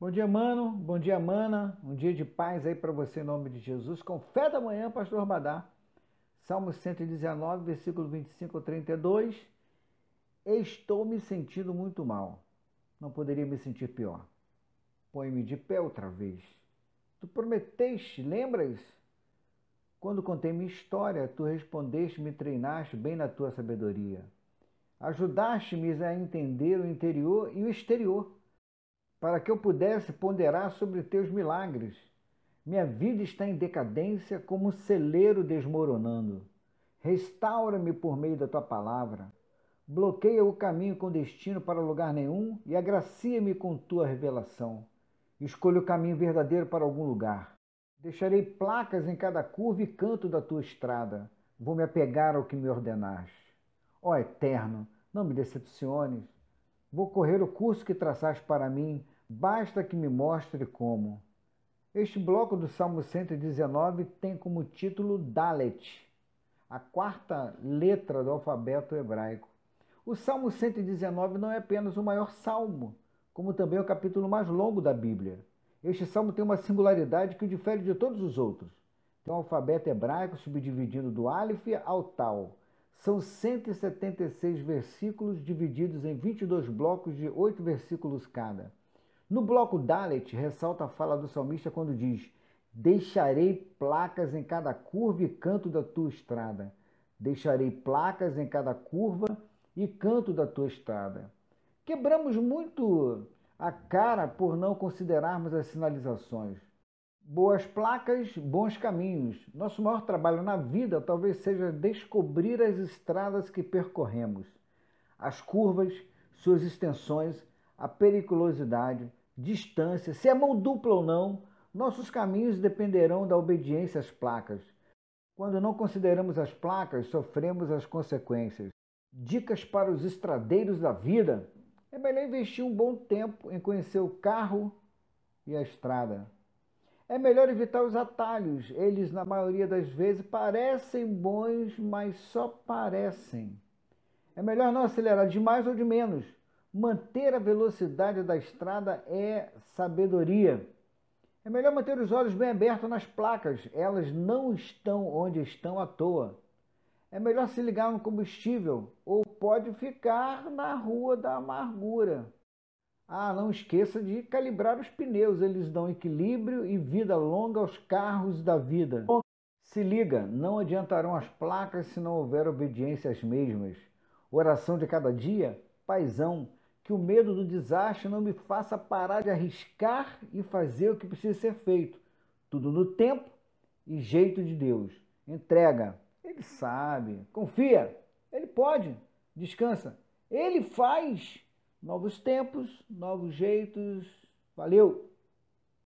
Bom dia, mano. Bom dia, mana. Um dia de paz aí para você em nome de Jesus. Com fé da manhã, pastor Badá. Salmo 119, versículo 25 ao 32. Estou me sentindo muito mal. Não poderia me sentir pior. Põe-me de pé outra vez. Tu prometeste, lembras? Quando contei minha história, tu respondeste, me treinaste bem na tua sabedoria. Ajudaste-me a entender o interior e o exterior, para que eu pudesse ponderar sobre teus milagres. Minha vida está em decadência como um celeiro desmoronando. Restaura-me por meio da tua palavra. Bloqueia o caminho com destino para lugar nenhum e agracia-me com tua revelação. Escolha o caminho verdadeiro para algum lugar. Deixarei placas em cada curva e canto da tua estrada. Vou me apegar ao que me ordenaste. Ó Eterno, não me decepciones. Vou correr o curso que traçaste para mim, basta que me mostre como. Este bloco do Salmo 119 tem como título Dalet, a quarta letra do alfabeto hebraico. O Salmo 119 não é apenas o maior salmo, como também é o capítulo mais longo da Bíblia. Este salmo tem uma singularidade que o difere de todos os outros. Tem um alfabeto hebraico subdividindo do Aleph ao Tal. São 176 versículos divididos em 22 blocos de 8 versículos cada. No bloco Dalet, ressalta a fala do salmista quando diz: Deixarei placas em cada curva e canto da tua estrada. Deixarei placas em cada curva e canto da tua estrada. Quebramos muito a cara por não considerarmos as sinalizações. Boas placas, bons caminhos. Nosso maior trabalho na vida talvez seja descobrir as estradas que percorremos, as curvas, suas extensões, a periculosidade, distância, se é mão dupla ou não. Nossos caminhos dependerão da obediência às placas. Quando não consideramos as placas, sofremos as consequências. Dicas para os estradeiros da vida. É melhor investir um bom tempo em conhecer o carro e a estrada. É melhor evitar os atalhos. Eles, na maioria das vezes, parecem bons, mas só parecem. É melhor não acelerar de mais ou de menos. Manter a velocidade da estrada é sabedoria. É melhor manter os olhos bem abertos nas placas. Elas não estão onde estão à toa. É melhor se ligar no combustível ou pode ficar na rua da amargura. Ah, não esqueça de calibrar os pneus, eles dão equilíbrio e vida longa aos carros da vida. Se liga, não adiantarão as placas se não houver obediência às mesmas. Oração de cada dia, paisão, que o medo do desastre não me faça parar de arriscar e fazer o que precisa ser feito. Tudo no tempo e jeito de Deus. Entrega, ele sabe. Confia. Ele pode. Descansa. Ele faz novos tempos, novos jeitos. Valeu!